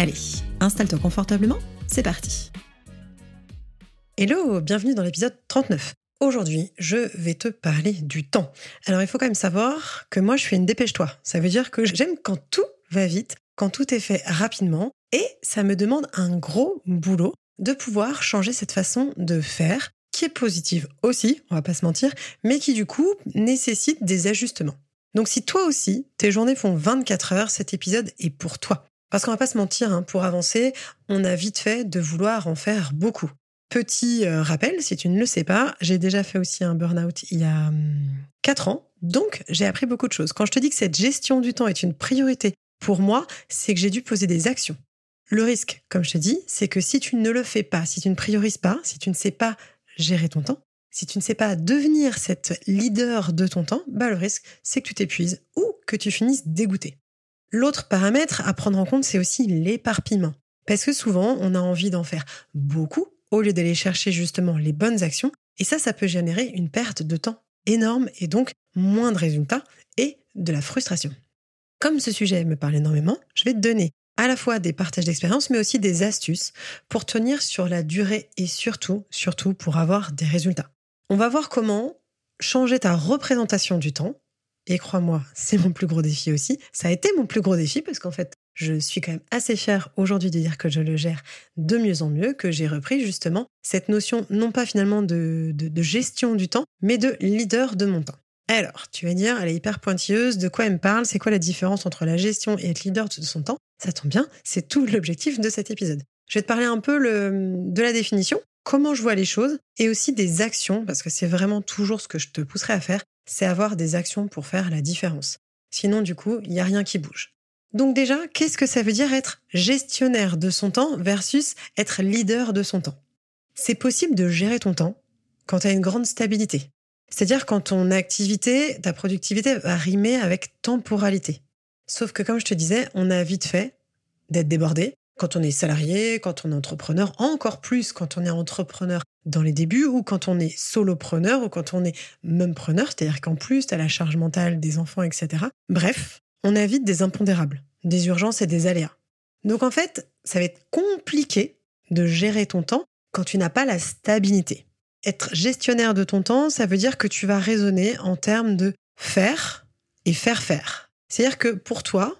Allez, installe-toi confortablement c'est parti Hello, bienvenue dans l'épisode 39. Aujourd'hui, je vais te parler du temps. Alors, il faut quand même savoir que moi, je fais une dépêche-toi. Ça veut dire que j'aime quand tout va vite, quand tout est fait rapidement, et ça me demande un gros boulot de pouvoir changer cette façon de faire, qui est positive aussi, on va pas se mentir, mais qui du coup nécessite des ajustements. Donc si toi aussi, tes journées font 24 heures, cet épisode est pour toi. Parce qu'on va pas se mentir, hein, pour avancer, on a vite fait de vouloir en faire beaucoup. Petit euh, rappel, si tu ne le sais pas, j'ai déjà fait aussi un burn-out il y a 4 hum, ans, donc j'ai appris beaucoup de choses. Quand je te dis que cette gestion du temps est une priorité pour moi, c'est que j'ai dû poser des actions. Le risque, comme je te dis, c'est que si tu ne le fais pas, si tu ne priorises pas, si tu ne sais pas gérer ton temps, si tu ne sais pas devenir cette leader de ton temps, bah le risque, c'est que tu t'épuises ou que tu finisses dégoûté. L'autre paramètre à prendre en compte, c'est aussi l'éparpillement. Parce que souvent, on a envie d'en faire beaucoup au lieu d'aller chercher justement les bonnes actions. Et ça, ça peut générer une perte de temps énorme et donc moins de résultats et de la frustration. Comme ce sujet me parle énormément, je vais te donner à la fois des partages d'expérience, mais aussi des astuces pour tenir sur la durée et surtout, surtout pour avoir des résultats. On va voir comment changer ta représentation du temps et crois-moi, c'est mon plus gros défi aussi. Ça a été mon plus gros défi parce qu'en fait, je suis quand même assez fière aujourd'hui de dire que je le gère de mieux en mieux, que j'ai repris justement cette notion non pas finalement de, gestion du temps, mais de leader de mon temps. Alors, tu vas dire, elle est hyper pointilleuse, de quoi elle me parle, c'est quoi la différence entre la gestion et être leader de son temps? Ça tombe bien, c'est tout l'objectif de cet épisode. Je vais te parler un peu de la définition, comment je vois les choses et aussi des actions, parce que c'est vraiment toujours ce que je te pousserai à faire, c'est avoir des actions pour faire la différence. Sinon, du coup, il n'y a rien qui bouge. Donc déjà, qu'est-ce que ça veut dire être gestionnaire de son temps versus être leader de son temps? C'est possible de gérer ton temps quand tu as une grande stabilité. C'est-à-dire quand ton activité, ta productivité va rimer avec temporalité. Sauf que comme je te disais, on a vite fait d'être débordé, quand on est salarié, quand on est entrepreneur, encore plus quand on est entrepreneur dans les débuts ou quand on est solopreneur ou quand on est même preneur, c'est-à-dire qu'en plus, tu as la charge mentale des enfants, etc. Bref, on a vite des impondérables, des urgences et des aléas. Donc en fait, ça va être compliqué de gérer ton temps quand tu n'as pas la stabilité. Être gestionnaire de ton temps, ça veut dire que tu vas raisonner en termes de faire et faire faire. C'est-à-dire que pour toi,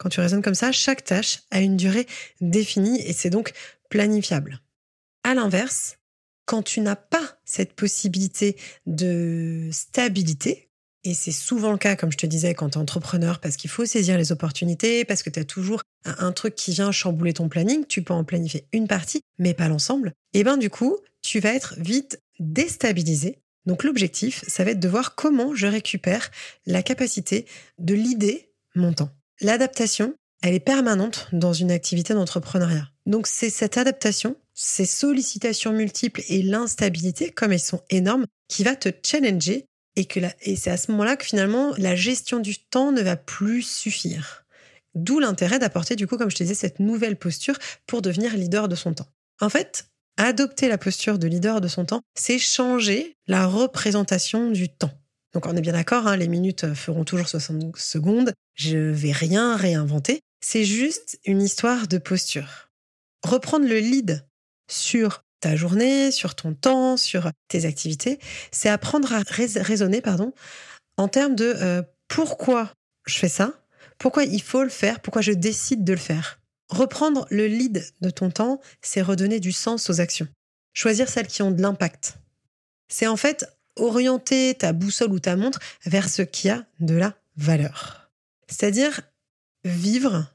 quand tu raisonnes comme ça, chaque tâche a une durée définie et c'est donc planifiable. À l'inverse, quand tu n'as pas cette possibilité de stabilité, et c'est souvent le cas, comme je te disais, quand tu es entrepreneur, parce qu'il faut saisir les opportunités, parce que tu as toujours un, truc qui vient chambouler ton planning, tu peux en planifier une partie, mais pas l'ensemble, et ben du coup, tu vas être vite déstabilisé. Donc l'objectif, ça va être de voir comment je récupère la capacité de l'idée mon temps. L'adaptation, elle est permanente dans une activité d'entrepreneuriat. Donc c'est cette adaptation, ces sollicitations multiples et l'instabilité, comme elles sont énormes, qui va te challenger et, que et c'est à ce moment-là que finalement la gestion du temps ne va plus suffire. D'où l'intérêt d'apporter du coup, comme je te disais, cette nouvelle posture pour devenir leader de son temps. En fait, adopter la posture de leader de son temps, c'est changer la représentation du temps. Donc on est bien d'accord, hein, les minutes feront toujours 60 secondes, je vais rien réinventer, c'est juste une histoire de posture. Reprendre le lead sur ta journée, sur ton temps, sur tes activités, c'est apprendre à raisonner pardon, en termes de euh, pourquoi je fais ça, pourquoi il faut le faire, pourquoi je décide de le faire. Reprendre le lead de ton temps, c'est redonner du sens aux actions. Choisir celles qui ont de l'impact. C'est en fait orienter ta boussole ou ta montre vers ce qui a de la valeur. C'est-à-dire vivre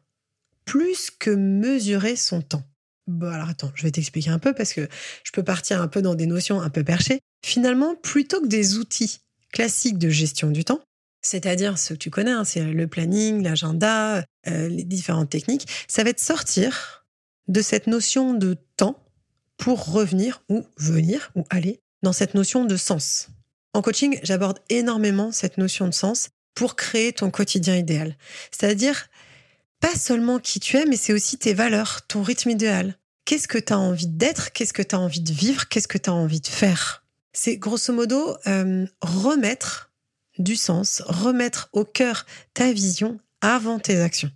plus que mesurer son temps. Bon, alors attends, je vais t'expliquer un peu parce que je peux partir un peu dans des notions un peu perchées. Finalement, plutôt que des outils classiques de gestion du temps, c'est-à-dire ce que tu connais, hein, c'est le planning, l'agenda, euh, les différentes techniques, ça va être sortir de cette notion de temps pour revenir ou venir ou aller dans cette notion de sens. En coaching, j'aborde énormément cette notion de sens pour créer ton quotidien idéal. C'est-à-dire, pas seulement qui tu es, mais c'est aussi tes valeurs, ton rythme idéal. Qu'est-ce que tu as envie d'être? Qu'est-ce que tu as envie de vivre? Qu'est-ce que tu as envie de faire? C'est grosso modo euh, remettre du sens, remettre au cœur ta vision avant tes actions.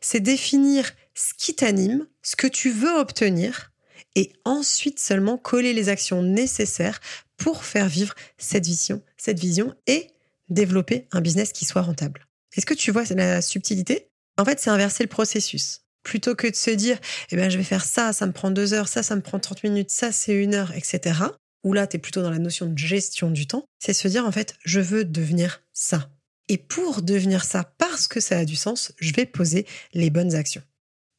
C'est définir ce qui t'anime, ce que tu veux obtenir, et ensuite seulement coller les actions nécessaires pour faire vivre cette vision, cette vision et développer un business qui soit rentable. Est-ce que tu vois la subtilité? En fait, c'est inverser le processus. Plutôt que de se dire, eh bien, je vais faire ça, ça me prend deux heures, ça, ça me prend 30 minutes, ça, c'est une heure, etc. Ou là, tu es plutôt dans la notion de gestion du temps. C'est se dire, en fait, je veux devenir ça. Et pour devenir ça, parce que ça a du sens, je vais poser les bonnes actions.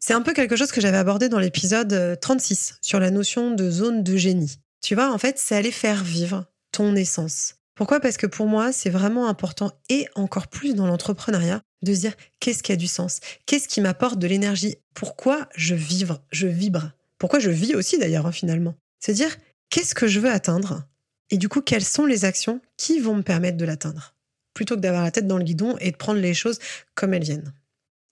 C'est un peu quelque chose que j'avais abordé dans l'épisode 36 euh, sur la notion de zone de génie. Tu vois, en fait, c'est aller faire vivre ton essence. Pourquoi? Parce que pour moi, c'est vraiment important et encore plus dans l'entrepreneuriat de se dire qu'est-ce qui a du sens? Qu'est-ce qui m'apporte de l'énergie? Pourquoi je vibre Je vibre? Pourquoi je vis aussi d'ailleurs, hein, finalement? Se dire qu'est-ce que je veux atteindre? Et du coup, quelles sont les actions qui vont me permettre de l'atteindre? Plutôt que d'avoir la tête dans le guidon et de prendre les choses comme elles viennent.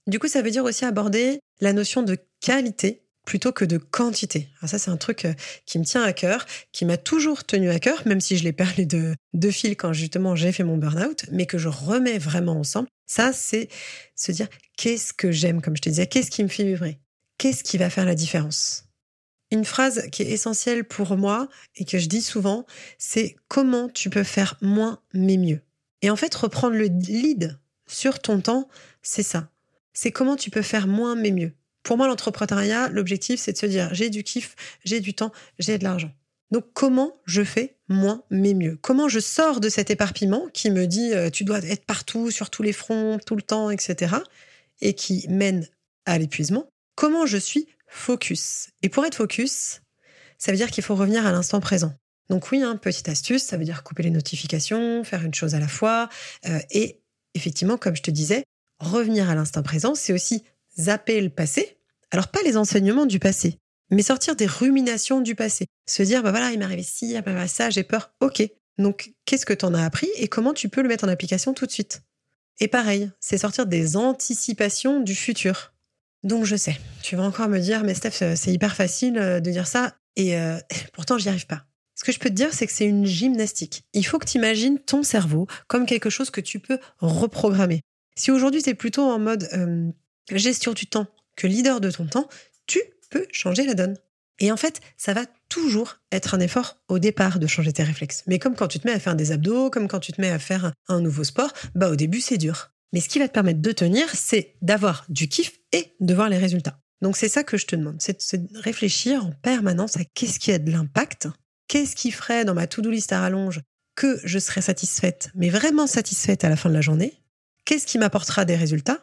Du coup, ça veut dire aussi aborder la notion de qualité plutôt que de quantité. ça, c'est un truc euh, qui me tient à cœur, qui m'a toujours tenu à cœur, même si je l'ai perdu de, de fil quand justement j'ai fait mon burn-out, mais que je remets vraiment ensemble. Ça, c'est se dire qu'est-ce que j'aime, comme je te disais, qu'est-ce qui me fait vibrer, qu'est-ce qui va faire la différence? Une phrase qui est essentielle pour moi et que je dis souvent, c'est comment tu peux faire moins mais mieux? Et en fait, reprendre le lead sur ton temps, c'est ça c'est comment tu peux faire moins mais mieux. Pour moi, l'entrepreneuriat, l'objectif, c'est de se dire j'ai du kiff, j'ai du temps, j'ai de l'argent. Donc comment je fais moins mais mieux? Comment je sors de cet éparpillement qui me dit euh, tu dois être partout, sur tous les fronts, tout le temps, etc. et qui mène à l'épuisement? Comment je suis focus? Et pour être focus, ça veut dire qu'il faut revenir à l'instant présent. Donc oui, hein, petite astuce, ça veut dire couper les notifications, faire une chose à la fois. Euh, et effectivement, comme je te disais, revenir à l'instant présent, c'est aussi zapper le passé. Alors pas les enseignements du passé, mais sortir des ruminations du passé. Se dire, bah voilà, il m'est arrivé ci, m'est arrivé ça, j'ai peur. Ok. Donc, qu'est-ce que tu en as appris et comment tu peux le mettre en application tout de suite? Et pareil, c'est sortir des anticipations du futur. Donc, je sais, tu vas encore me dire, mais Steph, c'est hyper facile euh, de dire ça et euh, pourtant, j'y arrive pas. Ce que je peux te dire, c'est que c'est une gymnastique. Il faut que tu imagines ton cerveau comme quelque chose que tu peux reprogrammer. Si aujourd'hui tu es plutôt en mode gestion du temps que leader de ton temps, tu peux changer la donne. Et en fait, ça va toujours être un effort au départ de changer tes réflexes. Mais comme quand tu te mets à faire des abdos, comme quand tu te mets à faire un nouveau sport, bah au début c'est dur. Mais ce qui va te permettre de tenir, c'est d'avoir du kiff et de voir les résultats. Donc c'est ça que je te demande, c'est de réfléchir en permanence à qu'est-ce qui a de l'impact, qu'est-ce qui ferait dans ma to-do list à rallonge que je serais satisfaite, mais vraiment satisfaite à la fin de la journée, qu'est-ce qui m'apportera des résultats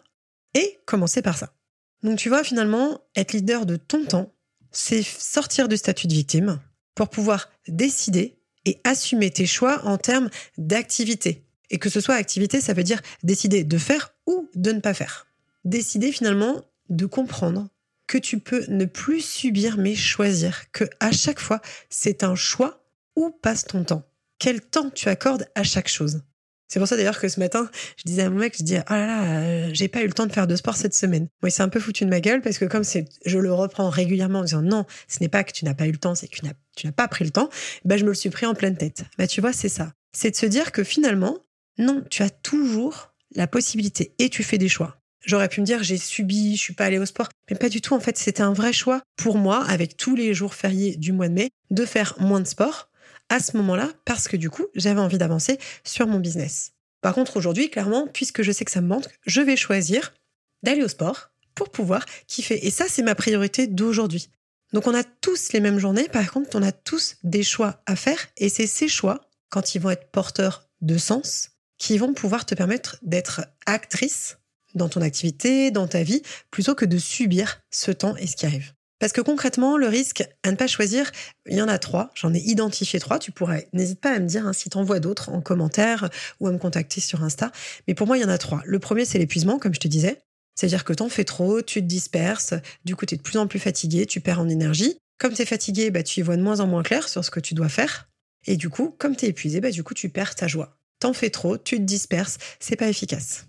et commencer par ça. Donc tu vois, finalement, être leader de ton temps, c'est sortir du statut de victime pour pouvoir décider et assumer tes choix en termes d'activité. Et que ce soit activité, ça veut dire décider de faire ou de ne pas faire. Décider finalement de comprendre que tu peux ne plus subir mais choisir, que à chaque fois, c'est un choix où passe ton temps. Quel temps tu accordes à chaque chose. C'est pour ça d'ailleurs que ce matin, je disais à mon mec, je dis oh là là, euh, j'ai pas eu le temps de faire de sport cette semaine. Moi, il s'est un peu foutu de ma gueule parce que comme c'est, je le reprends régulièrement en disant non, ce n'est pas que tu n'as pas eu le temps, c'est que tu n'as pas pris le temps. Bah, je me le suis pris en pleine tête. Bah, tu vois, c'est ça. C'est de se dire que finalement, non, tu as toujours la possibilité et tu fais des choix. J'aurais pu me dire j'ai subi, je suis pas allée au sport, mais pas du tout. En fait, c'était un vrai choix pour moi, avec tous les jours fériés du mois de mai, de faire moins de sport à ce moment-là parce que du coup, j'avais envie d'avancer sur mon business. Par contre, aujourd'hui, clairement, puisque je sais que ça me manque, je vais choisir d'aller au sport pour pouvoir kiffer. Et ça, c'est ma priorité d'aujourd'hui. Donc, on a tous les mêmes journées. Par contre, on a tous des choix à faire. Et c'est ces choix, quand ils vont être porteurs de sens, qui vont pouvoir te permettre d'être actrice dans ton activité, dans ta vie, plutôt que de subir ce temps et ce qui arrive. Parce que concrètement, le risque à ne pas choisir, il y en a trois. J'en ai identifié trois. Tu pourrais, n'hésite pas à me dire hein, si tu en vois d'autres en commentaire ou à me contacter sur Insta. Mais pour moi, il y en a trois. Le premier, c'est l'épuisement, comme je te disais. C'est-à-dire que t'en fais trop, tu te disperses, du coup, tu es de plus en plus fatigué, tu perds en énergie. Comme tu es fatigué, bah, tu y vois de moins en moins clair sur ce que tu dois faire. Et du coup, comme tu es épuisé, bah, du coup, tu perds ta joie. T'en fais trop, tu te disperses, c'est pas efficace.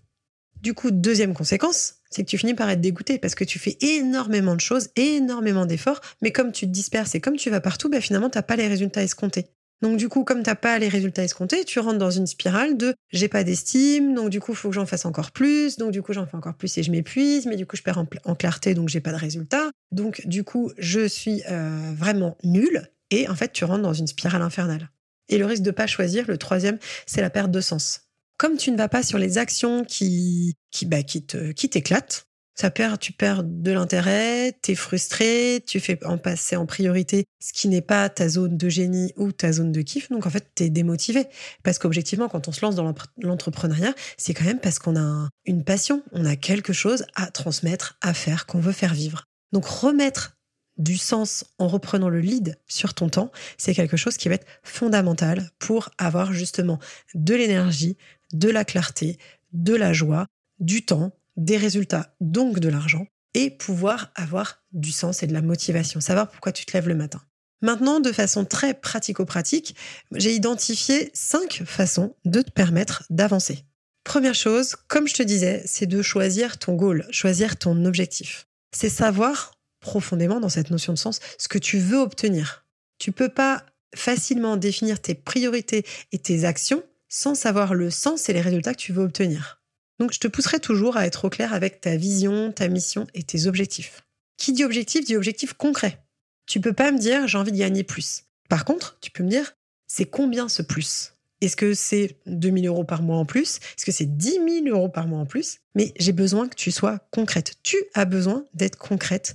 Du coup, deuxième conséquence, c'est que tu finis par être dégoûté parce que tu fais énormément de choses, énormément d'efforts, mais comme tu te disperses et comme tu vas partout, bah finalement, t'as pas les résultats escomptés. Donc du coup, comme t'as pas les résultats escomptés, tu rentres dans une spirale de j'ai pas d'estime, donc du coup, faut que j'en fasse encore plus, donc du coup, j'en fais encore plus et je m'épuise, mais du coup, je perds en, clarté, donc j'ai pas de résultats. Donc du coup, je suis euh, vraiment nulle et en fait, tu rentres dans une spirale infernale. Et le risque de pas choisir, le troisième, c'est la perte de sens comme tu ne vas pas sur les actions qui qui bah, qui te qui t'éclatent, tu perds de l'intérêt, tu es frustré, tu fais en passer en priorité ce qui n'est pas ta zone de génie ou ta zone de kiff. Donc en fait, tu es démotivé. Parce qu'objectivement, quand on se lance dans l'entrepreneuriat, c'est quand même parce qu'on a une passion, on a quelque chose à transmettre, à faire, qu'on veut faire vivre. Donc remettre du sens en reprenant le lead sur ton temps, c'est quelque chose qui va être fondamental pour avoir justement de l'énergie, de la clarté, de la joie, du temps, des résultats, donc de l'argent, et pouvoir avoir du sens et de la motivation, savoir pourquoi tu te lèves le matin. Maintenant, de façon très pratico-pratique, j'ai identifié cinq façons de te permettre d'avancer. Première chose, comme je te disais, c'est de choisir ton goal, choisir ton objectif. C'est savoir profondément dans cette notion de sens ce que tu veux obtenir. Tu peux pas facilement définir tes priorités et tes actions sans savoir le sens et les résultats que tu veux obtenir. Donc je te pousserai toujours à être au clair avec ta vision, ta mission et tes objectifs. Qui dit objectif dit objectif concret. Tu peux pas me dire j'ai envie de gagner plus. Par contre, tu peux me dire c'est combien ce plus? Est-ce que c'est 2000 euros par mois en plus? Est-ce que c'est 10 000 euros par mois en plus? Mais j'ai besoin que tu sois concrète. Tu as besoin d'être concrète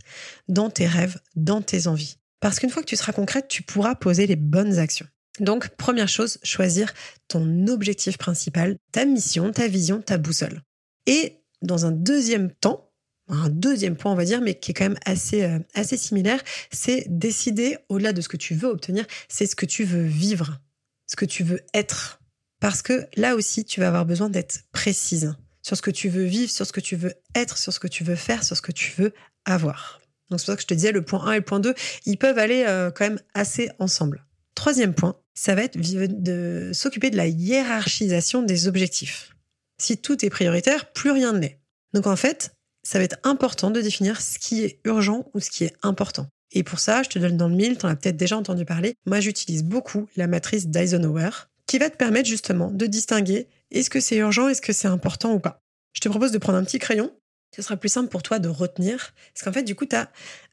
dans tes rêves, dans tes envies. Parce qu'une fois que tu seras concrète, tu pourras poser les bonnes actions. Donc, première chose, choisir ton objectif principal, ta mission, ta vision, ta boussole. Et dans un deuxième temps, un deuxième point, on va dire, mais qui est quand même assez, euh, assez similaire, c'est décider, au-delà de ce que tu veux obtenir, c'est ce que tu veux vivre, ce que tu veux être. Parce que là aussi, tu vas avoir besoin d'être précise sur ce que tu veux vivre, sur ce que tu veux être, sur ce que tu veux faire, sur ce que tu veux avoir. Donc c'est pour ça que je te disais, le point 1 et le point 2, ils peuvent aller euh, quand même assez ensemble. Troisième point, ça va être de s'occuper de la hiérarchisation des objectifs. Si tout est prioritaire, plus rien ne l'est. Donc en fait, ça va être important de définir ce qui est urgent ou ce qui est important. Et pour ça, je te donne dans le mille, tu en as peut-être déjà entendu parler. Moi, j'utilise beaucoup la matrice d'Eisenhower, qui va te permettre justement de distinguer est-ce que c'est urgent, est-ce que c'est important ou pas. Je te propose de prendre un petit crayon. Ce sera plus simple pour toi de retenir. Parce qu'en fait, du coup, tu as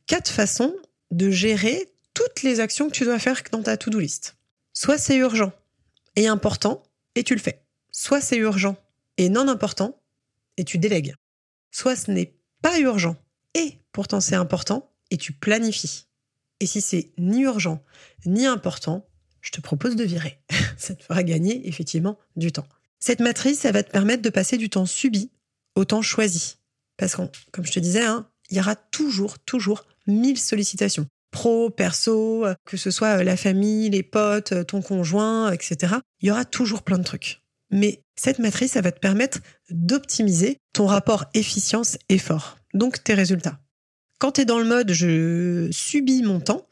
quatre façons de gérer toutes les actions que tu dois faire dans ta to-do list. Soit c'est urgent et important et tu le fais. Soit c'est urgent et non important et tu délègues. Soit ce n'est pas urgent et pourtant c'est important et tu planifies. Et si c'est ni urgent ni important, je te propose de virer. Ça te fera gagner effectivement du temps. Cette matrice, elle va te permettre de passer du temps subi au temps choisi. Parce que, comme je te disais, hein, il y aura toujours, toujours mille sollicitations pro, perso, euh, que ce soit euh, la famille, les potes, euh, ton conjoint, etc. Il y aura toujours plein de trucs. Mais cette matrice, ça va te permettre d'optimiser ton rapport efficience-effort, donc tes résultats. Quand tu es dans le mode je subis mon temps,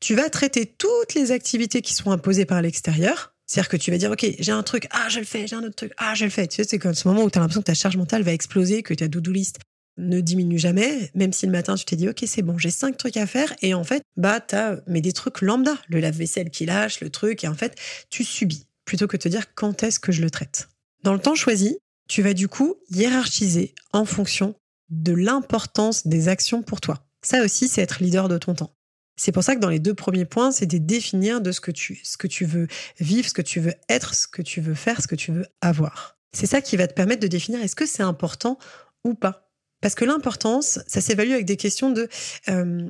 tu vas traiter toutes les activités qui sont imposées par l'extérieur. C'est-à-dire que tu vas dire, OK, j'ai un truc, ah, je le fais, j'ai un autre truc, ah, je le fais. Tu sais, c'est comme ce moment où tu as l'impression que ta charge mentale va exploser, que ta do-do list ne diminue jamais, même si le matin tu t'es dit ok c'est bon j'ai cinq trucs à faire et en fait bah t'as mais des trucs lambda, le lave-vaisselle qui lâche, le truc et en fait tu subis plutôt que de te dire quand est-ce que je le traite. Dans le temps choisi, tu vas du coup hiérarchiser en fonction de l'importance des actions pour toi. Ça aussi c'est être leader de ton temps. C'est pour ça que dans les deux premiers points, c'est de définir de ce que tu ce que tu veux vivre, ce que tu veux être, ce que tu veux faire, ce que tu veux avoir. C'est ça qui va te permettre de définir est-ce que c'est important ou pas. Parce que l'importance, ça s'évalue avec des questions de euh,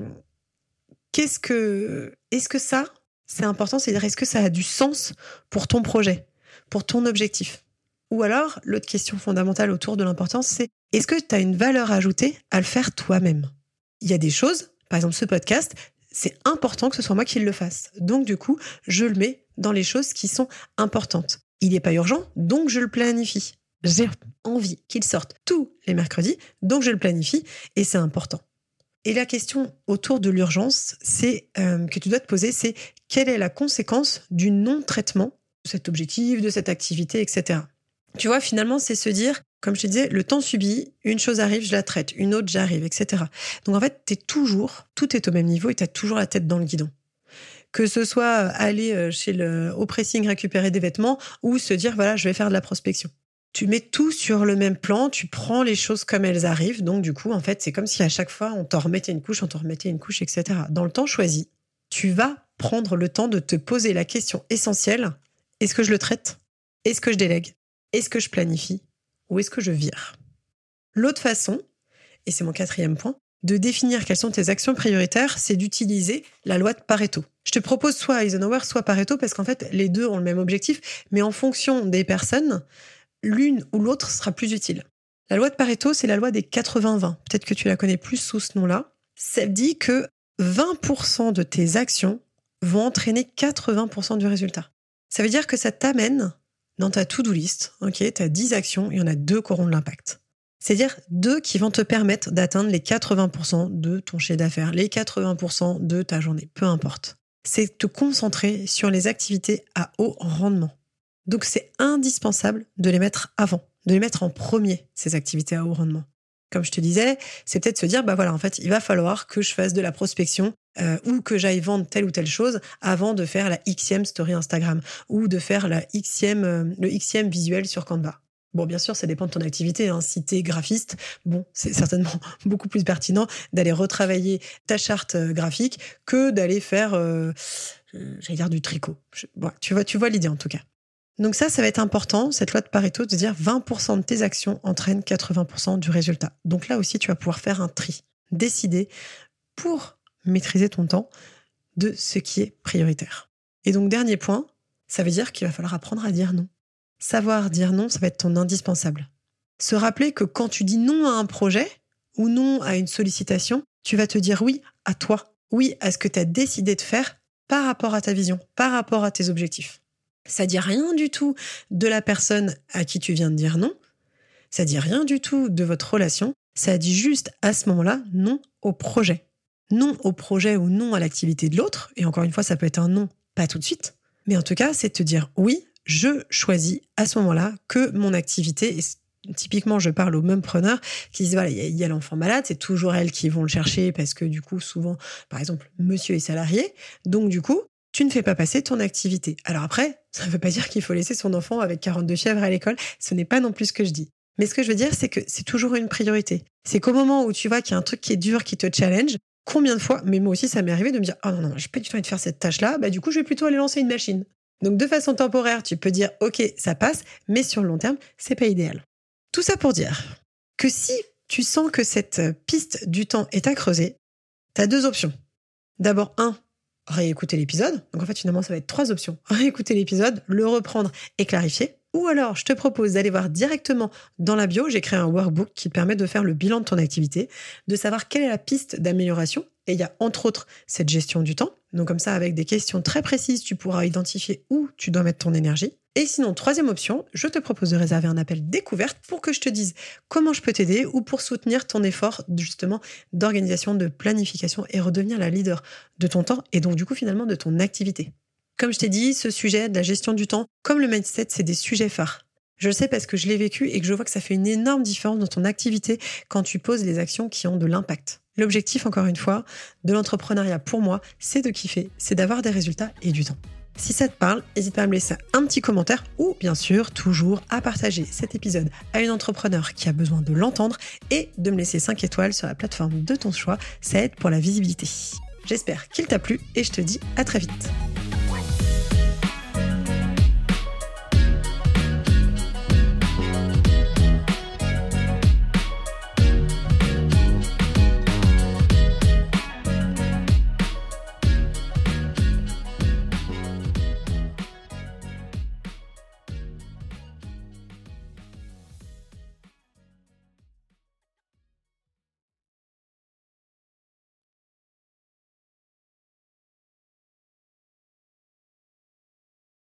qu'est-ce que est-ce que ça c'est important, c'est-à-dire est-ce que ça a du sens pour ton projet, pour ton objectif? Ou alors l'autre question fondamentale autour de l'importance, c'est est-ce que tu as une valeur ajoutée à le faire toi-même? Il y a des choses, par exemple ce podcast, c'est important que ce soit moi qui le fasse. Donc du coup, je le mets dans les choses qui sont importantes. Il n'est pas urgent, donc je le planifie. J'ai envie qu'il sorte tous les mercredis, donc je le planifie et c'est important. Et la question autour de l'urgence, c'est euh, que tu dois te poser, c'est quelle est la conséquence du non-traitement de cet objectif, de cette activité, etc. Tu vois, finalement, c'est se dire, comme je te disais, le temps subit, une chose arrive, je la traite, une autre, j'arrive, etc. Donc en fait, tu es toujours, tout est au même niveau et tu as toujours la tête dans le guidon. Que ce soit aller euh, chez le, au pressing récupérer des vêtements ou se dire, voilà, je vais faire de la prospection tu mets tout sur le même plan, tu prends les choses comme elles arrivent. Donc, du coup, en fait, c'est comme si à chaque fois, on t'en remettait une couche, on t'en remettait une couche, etc. Dans le temps choisi, tu vas prendre le temps de te poser la question essentielle. Est-ce que je le traite? Est-ce que je délègue? Est-ce que je planifie? Ou est-ce que je vire? L'autre façon, et c'est mon quatrième point, de définir quelles sont tes actions prioritaires, c'est d'utiliser la loi de Pareto. Je te propose soit Eisenhower, soit Pareto, parce qu'en fait, les deux ont le même objectif, mais en fonction des personnes, l'une ou l'autre sera plus utile. La loi de Pareto, c'est la loi des 80-20. Peut-être que tu la connais plus sous ce nom-là. Ça dit que 20% de tes actions vont entraîner 80% du résultat. Ça veut dire que ça t'amène dans ta to-do list, ok, tu as 10 actions, il y en a deux qui auront de l'impact. C'est-à-dire deux qui vont te permettre d'atteindre les 80% de ton chiffre d'affaires, les 80% de ta journée, peu importe. C'est te concentrer sur les activités à haut rendement. Donc c'est indispensable de les mettre avant, de les mettre en premier, ces activités à haut rendement. Comme je te disais, c'est peut-être se dire, bah voilà, en fait, il va falloir que je fasse de la prospection euh, ou que j'aille vendre telle ou telle chose avant de faire la xème story Instagram ou de faire la xème, euh, le xème visuel sur Canva. Bon, bien sûr, ça dépend de ton activité. Hein. Si tu es graphiste, bon, c'est certainement beaucoup plus pertinent d'aller retravailler ta charte euh, graphique que d'aller faire, j'allais dire, du tricot. tu vois, tu vois l'idée en tout cas. Donc ça, ça va être important, cette loi de Pareto, de dire 20% de tes actions entraînent 80% du résultat. Donc là aussi, tu vas pouvoir faire un tri, décider pour maîtriser ton temps de ce qui est prioritaire. Et donc, dernier point, ça veut dire qu'il va falloir apprendre à dire non. Savoir dire non, ça va être ton indispensable. Se rappeler que quand tu dis non à un projet ou non à une sollicitation, tu vas te dire oui à toi, oui à ce que tu as décidé de faire par rapport à ta vision, par rapport à tes objectifs. Ça dit rien du tout de la personne à qui tu viens de dire non. Ça dit rien du tout de votre relation. Ça dit juste à ce moment-là non au projet. Non au projet ou non à l'activité de l'autre. Et encore une fois, ça peut être un non, pas tout de suite. Mais en tout cas, c'est te dire oui, je choisis à ce moment-là que mon activité, typiquement, je parle aux mêmes preneurs qui disent voilà, il y a, l'enfant malade, c'est toujours elles qui vont le chercher parce que du coup, souvent, par exemple, monsieur est salarié. Donc, du coup, tu ne fais pas passer ton activité. Alors après, ça ne veut pas dire qu'il faut laisser son enfant avec 42 fièvres à l'école. Ce n'est pas non plus ce que je dis. Mais ce que je veux dire, c'est que c'est toujours une priorité. C'est qu'au moment où tu vois qu'il y a un truc qui est dur, qui te challenge, combien de fois, mais moi aussi, ça m'est arrivé de me dire, oh non, non, j'ai pas du tout envie de faire cette tâche-là, bah du coup, je vais plutôt aller lancer une machine. Donc, de façon temporaire, tu peux dire, OK, ça passe, mais sur le long terme, c'est pas idéal. Tout ça pour dire que si tu sens que cette piste du temps est à creuser, tu as deux options. D'abord, un, réécouter l'épisode. Donc en fait, finalement, ça va être trois options. Réécouter l'épisode, le reprendre et clarifier. Ou alors, je te propose d'aller voir directement dans la bio. J'ai créé un workbook qui te permet de faire le bilan de ton activité, de savoir quelle est la piste d'amélioration. Et il y a entre autres cette gestion du temps. Donc comme ça, avec des questions très précises, tu pourras identifier où tu dois mettre ton énergie. Et sinon, troisième option, je te propose de réserver un appel découverte pour que je te dise comment je peux t'aider ou pour soutenir ton effort justement d'organisation, de planification et redevenir la leader de ton temps et donc du coup finalement de ton activité. Comme je t'ai dit, ce sujet de la gestion du temps, comme le mindset, c'est des sujets phares. Je le sais parce que je l'ai vécu et que je vois que ça fait une énorme différence dans ton activité quand tu poses les actions qui ont de l'impact. L'objectif, encore une fois, de l'entrepreneuriat pour moi, c'est de kiffer, c'est d'avoir des résultats et du temps. Si ça te parle, n'hésite pas à me laisser un petit commentaire ou bien sûr toujours à partager cet épisode à une entrepreneur qui a besoin de l'entendre et de me laisser 5 étoiles sur la plateforme de ton choix. Ça aide pour la visibilité. J'espère qu'il t'a plu et je te dis à très vite.